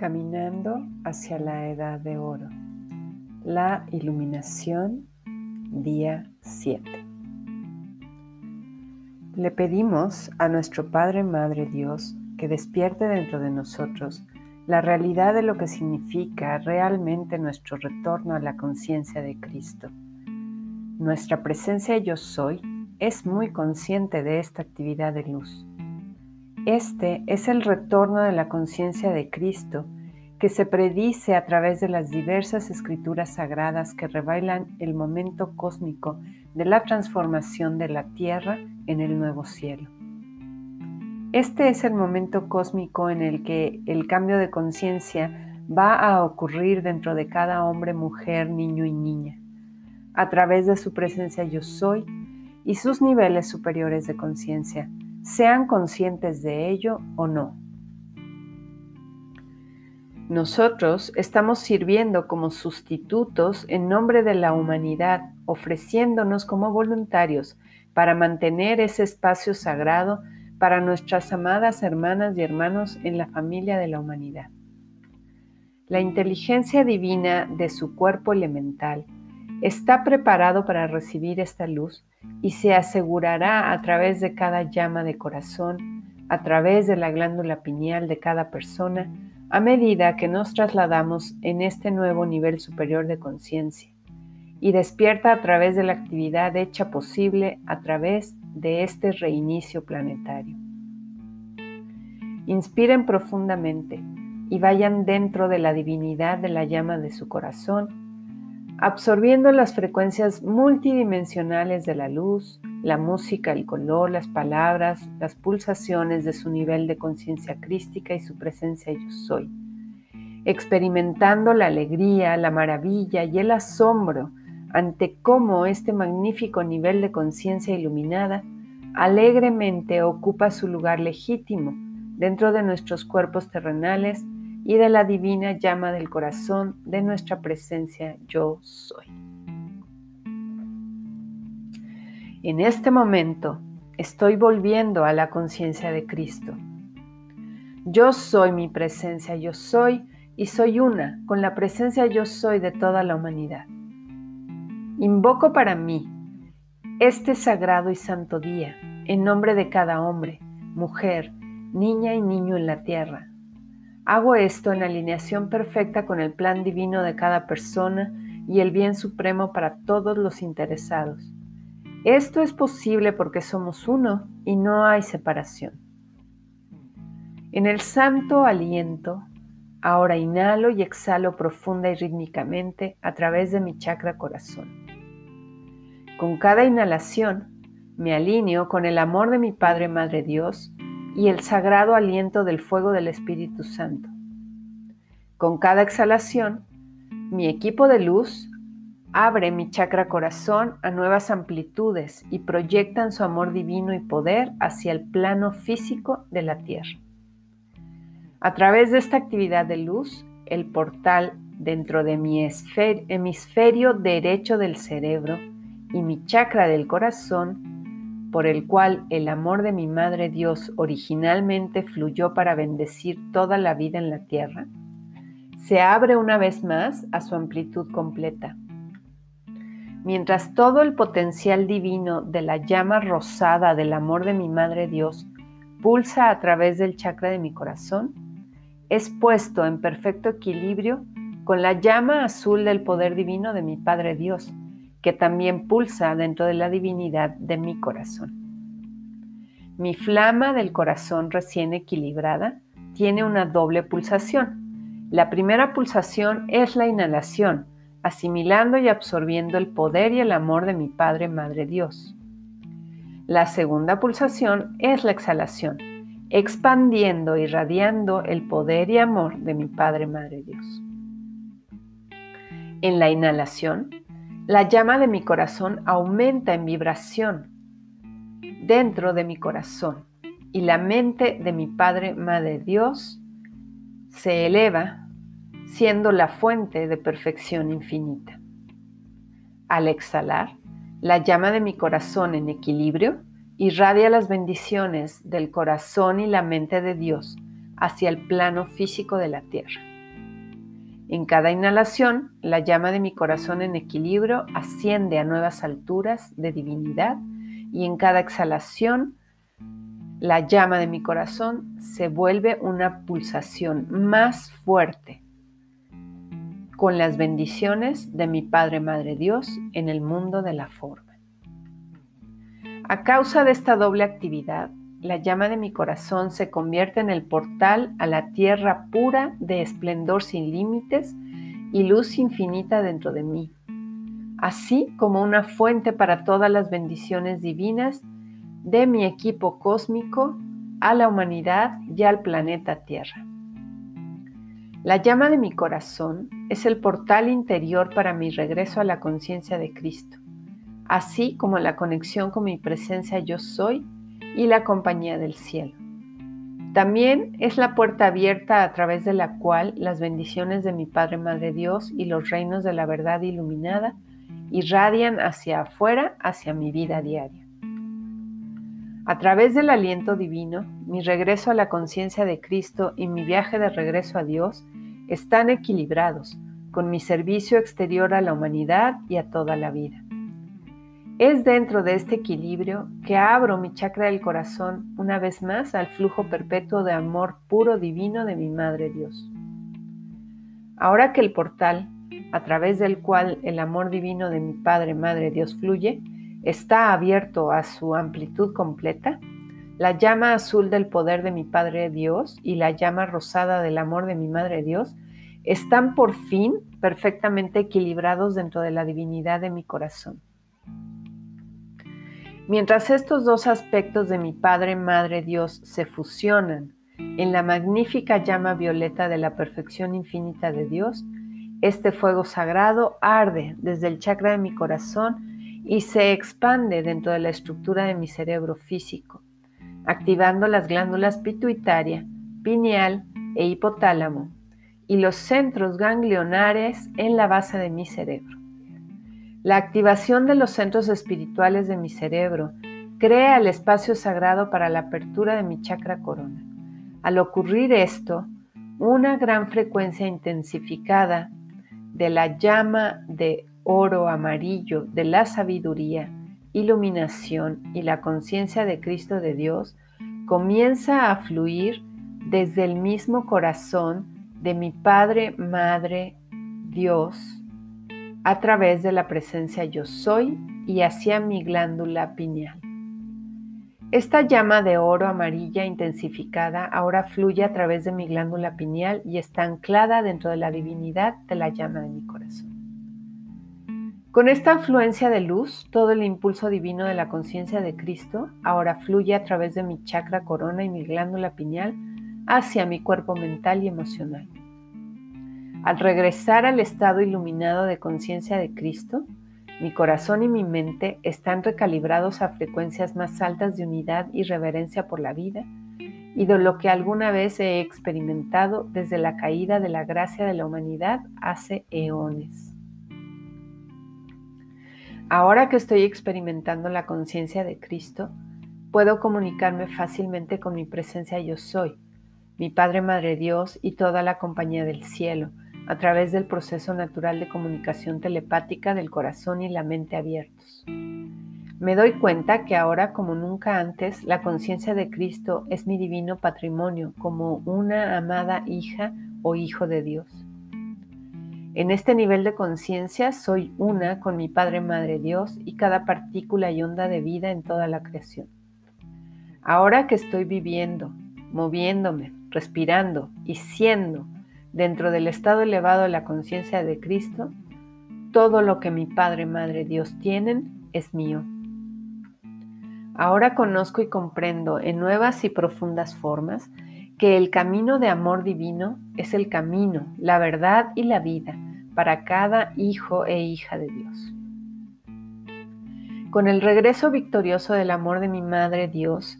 Caminando hacia la edad de oro. La iluminación, día 7. Le pedimos a nuestro Padre Madre Dios que despierte dentro de nosotros la realidad de lo que significa realmente nuestro retorno a la conciencia de Cristo. Nuestra presencia yo soy es muy consciente de esta actividad de luz este es el retorno de la conciencia de Cristo que se predice a través de las diversas escrituras sagradas que revelan el momento cósmico de la transformación de la tierra en el nuevo cielo. Este es el momento cósmico en el que el cambio de conciencia va a ocurrir dentro de cada hombre, mujer, niño y niña, a través de su presencia yo soy y sus niveles superiores de conciencia sean conscientes de ello o no. Nosotros estamos sirviendo como sustitutos en nombre de la humanidad, ofreciéndonos como voluntarios para mantener ese espacio sagrado para nuestras amadas hermanas y hermanos en la familia de la humanidad. La inteligencia divina de su cuerpo elemental está preparado para recibir esta luz y se asegurará a través de cada llama de corazón, a través de la glándula pineal de cada persona, a medida que nos trasladamos en este nuevo nivel superior de conciencia y despierta a través de la actividad hecha posible a través de este reinicio planetario. Inspiren profundamente y vayan dentro de la divinidad de la llama de su corazón absorbiendo las frecuencias multidimensionales de la luz, la música, el color, las palabras, las pulsaciones de su nivel de conciencia crística y su presencia yo soy, experimentando la alegría, la maravilla y el asombro ante cómo este magnífico nivel de conciencia iluminada alegremente ocupa su lugar legítimo dentro de nuestros cuerpos terrenales y de la divina llama del corazón de nuestra presencia yo soy. En este momento estoy volviendo a la conciencia de Cristo. Yo soy mi presencia, yo soy y soy una con la presencia yo soy de toda la humanidad. Invoco para mí este sagrado y santo día en nombre de cada hombre, mujer, niña y niño en la tierra Hago esto en alineación perfecta con el plan divino de cada persona y el bien supremo para todos los interesados. Esto es posible porque somos uno y no hay separación. En el santo aliento, ahora inhalo y exhalo profunda y rítmicamente a través de mi chakra corazón. Con cada inhalación, me alineo con el amor de mi Padre Madre Dios y el sagrado aliento del fuego del Espíritu Santo. Con cada exhalación, mi equipo de luz abre mi chakra corazón a nuevas amplitudes y proyectan su amor divino y poder hacia el plano físico de la Tierra. A través de esta actividad de luz, el portal dentro de mi hemisferio derecho del cerebro y mi chakra del corazón por el cual el amor de mi Madre Dios originalmente fluyó para bendecir toda la vida en la tierra, se abre una vez más a su amplitud completa. Mientras todo el potencial divino de la llama rosada del amor de mi Madre Dios pulsa a través del chakra de mi corazón, es puesto en perfecto equilibrio con la llama azul del poder divino de mi Padre Dios, que también pulsa dentro de la divinidad de mi corazón. Mi flama del corazón recién equilibrada tiene una doble pulsación. La primera pulsación es la inhalación, asimilando y absorbiendo el poder y el amor de mi Padre Madre Dios. La segunda pulsación es la exhalación, expandiendo y radiando el poder y amor de mi Padre Madre Dios. En la inhalación, la llama de mi corazón aumenta en vibración dentro de mi corazón y la mente de mi Padre Madre Dios se eleva siendo la fuente de perfección infinita. Al exhalar, la llama de mi corazón en equilibrio irradia las bendiciones del corazón y la mente de Dios hacia el plano físico de la tierra. En cada inhalación, la llama de mi corazón en equilibrio asciende a nuevas alturas de divinidad y en cada exhalación, la llama de mi corazón se vuelve una pulsación más fuerte con las bendiciones de mi Padre Madre Dios en el mundo de la forma. A causa de esta doble actividad, la llama de mi corazón se convierte en el portal a la tierra pura de esplendor sin límites y luz infinita dentro de mí, así como una fuente para todas las bendiciones divinas de mi equipo cósmico a la humanidad y al planeta Tierra. La llama de mi corazón es el portal interior para mi regreso a la conciencia de Cristo, así como la conexión con mi presencia yo soy y la compañía del cielo. También es la puerta abierta a través de la cual las bendiciones de mi Padre Madre Dios y los reinos de la verdad iluminada irradian hacia afuera, hacia mi vida diaria. A través del aliento divino, mi regreso a la conciencia de Cristo y mi viaje de regreso a Dios están equilibrados con mi servicio exterior a la humanidad y a toda la vida. Es dentro de este equilibrio que abro mi chakra del corazón una vez más al flujo perpetuo de amor puro divino de mi Madre Dios. Ahora que el portal, a través del cual el amor divino de mi Padre Madre Dios fluye, está abierto a su amplitud completa, la llama azul del poder de mi Padre Dios y la llama rosada del amor de mi Madre Dios están por fin perfectamente equilibrados dentro de la divinidad de mi corazón. Mientras estos dos aspectos de mi Padre, Madre, Dios se fusionan en la magnífica llama violeta de la perfección infinita de Dios, este fuego sagrado arde desde el chakra de mi corazón y se expande dentro de la estructura de mi cerebro físico, activando las glándulas pituitaria, pineal e hipotálamo y los centros ganglionares en la base de mi cerebro. La activación de los centros espirituales de mi cerebro crea el espacio sagrado para la apertura de mi chakra corona. Al ocurrir esto, una gran frecuencia intensificada de la llama de oro amarillo de la sabiduría, iluminación y la conciencia de Cristo de Dios comienza a fluir desde el mismo corazón de mi Padre, Madre, Dios, a través de la presencia yo soy y hacia mi glándula pineal. Esta llama de oro amarilla intensificada ahora fluye a través de mi glándula pineal y está anclada dentro de la divinidad de la llama de mi corazón. Con esta afluencia de luz, todo el impulso divino de la conciencia de Cristo ahora fluye a través de mi chakra corona y mi glándula pineal hacia mi cuerpo mental y emocional. Al regresar al estado iluminado de conciencia de Cristo, mi corazón y mi mente están recalibrados a frecuencias más altas de unidad y reverencia por la vida y de lo que alguna vez he experimentado desde la caída de la gracia de la humanidad hace eones. Ahora que estoy experimentando la conciencia de Cristo, puedo comunicarme fácilmente con mi presencia yo soy, mi Padre Madre Dios y toda la compañía del cielo, a través del proceso natural de comunicación telepática del corazón y la mente abiertos. Me doy cuenta que ahora como nunca antes la conciencia de Cristo es mi divino patrimonio como una amada hija o hijo de Dios. En este nivel de conciencia soy una con mi Padre Madre Dios y cada partícula y onda de vida en toda la creación. Ahora que estoy viviendo, moviéndome, respirando y siendo dentro del estado elevado de la conciencia de Cristo, todo lo que mi Padre, Madre, Dios tienen es mío. Ahora conozco y comprendo en nuevas y profundas formas que el camino de amor divino es el camino, la verdad y la vida para cada hijo e hija de Dios. Con el regreso victorioso del amor de mi Madre Dios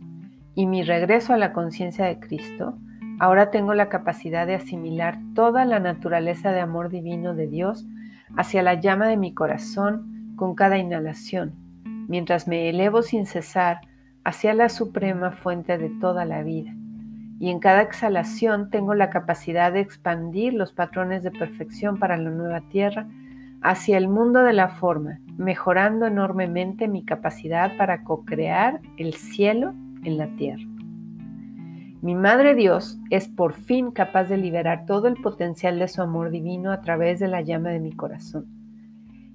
y mi regreso a la conciencia de Cristo, Ahora tengo la capacidad de asimilar toda la naturaleza de amor divino de Dios hacia la llama de mi corazón con cada inhalación, mientras me elevo sin cesar hacia la suprema fuente de toda la vida. y en cada exhalación tengo la capacidad de expandir los patrones de perfección para la nueva tierra hacia el mundo de la forma, mejorando enormemente mi capacidad para co-crear el cielo en la tierra. Mi Madre Dios es por fin capaz de liberar todo el potencial de su amor divino a través de la llama de mi corazón.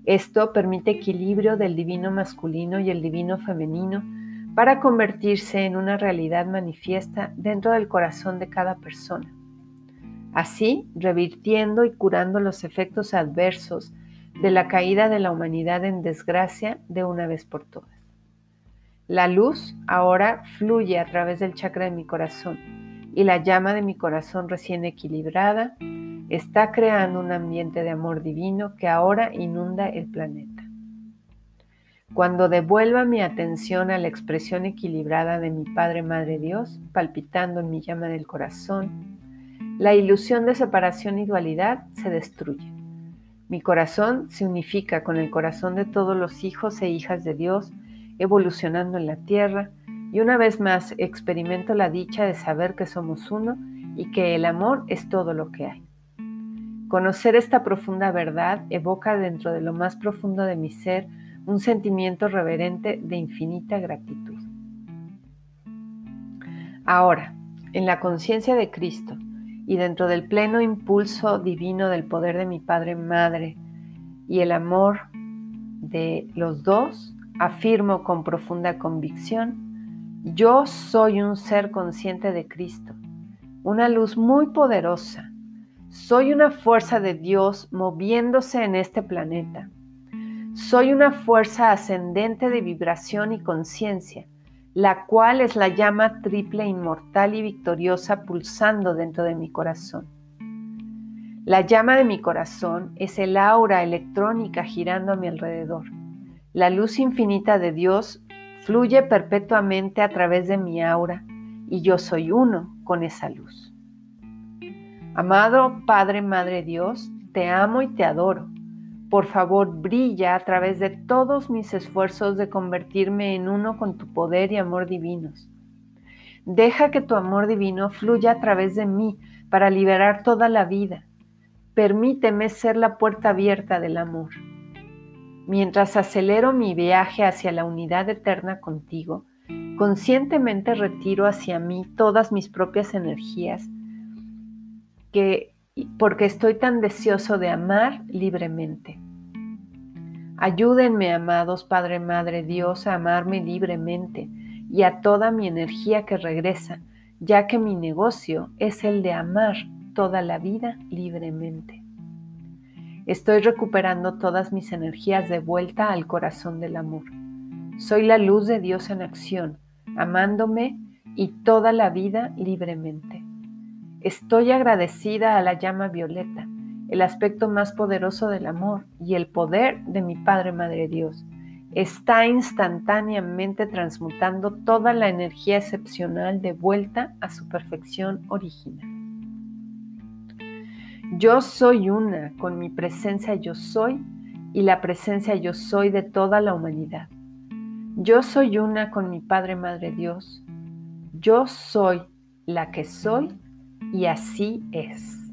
Esto permite equilibrio del divino masculino y el divino femenino para convertirse en una realidad manifiesta dentro del corazón de cada persona. Así, revirtiendo y curando los efectos adversos de la caída de la humanidad en desgracia de una vez por todas. La luz ahora fluye a través del chakra de mi corazón y la llama de mi corazón recién equilibrada está creando un ambiente de amor divino que ahora inunda el planeta. Cuando devuelva mi atención a la expresión equilibrada de mi Padre Madre Dios, palpitando en mi llama del corazón, la ilusión de separación y dualidad se destruye. Mi corazón se unifica con el corazón de todos los hijos e hijas de Dios evolucionando en la tierra y una vez más experimento la dicha de saber que somos uno y que el amor es todo lo que hay. Conocer esta profunda verdad evoca dentro de lo más profundo de mi ser un sentimiento reverente de infinita gratitud. Ahora, en la conciencia de Cristo y dentro del pleno impulso divino del poder de mi Padre Madre y el amor de los dos, afirmo con profunda convicción, yo soy un ser consciente de Cristo, una luz muy poderosa. Soy una fuerza de Dios moviéndose en este planeta soy una fuerza ascendente de vibración y conciencia, la cual es la llama triple inmortal y victoriosa pulsando dentro de mi corazón. La llama de mi corazón es el aura electrónica girando a mi alrededor. La luz infinita de Dios fluye perpetuamente a través de mi aura y yo soy uno con esa luz. Amado Padre, Madre Dios, te amo y te adoro. Por favor, brilla a través de todos mis esfuerzos de convertirme en uno con tu poder y amor divinos. Deja que tu amor divino fluya a través de mí para liberar toda la vida. Permíteme ser la puerta abierta del amor. Mientras acelero mi viaje hacia la unidad eterna contigo, conscientemente retiro hacia mí todas mis propias energías que porque estoy tan deseoso de amar libremente. Ayúdenme, amados Padre, Madre, Dios, a amarme libremente y a toda mi energía que regresa, ya que mi negocio es el de amar toda la vida libremente. Estoy recuperando todas mis energías de vuelta al corazón del amor. Soy la luz de Dios en acción, amándome y toda la vida libremente. Estoy agradecida a la llama violeta, el aspecto más poderoso del amor y el poder de mi Padre Madre Dios. Está instantáneamente transmutando toda la energía excepcional de vuelta a su perfección original. Yo soy una con mi presencia yo soy y la presencia yo soy de toda la humanidad. Yo soy una con mi Padre Madre Dios. Yo soy la que soy y así es.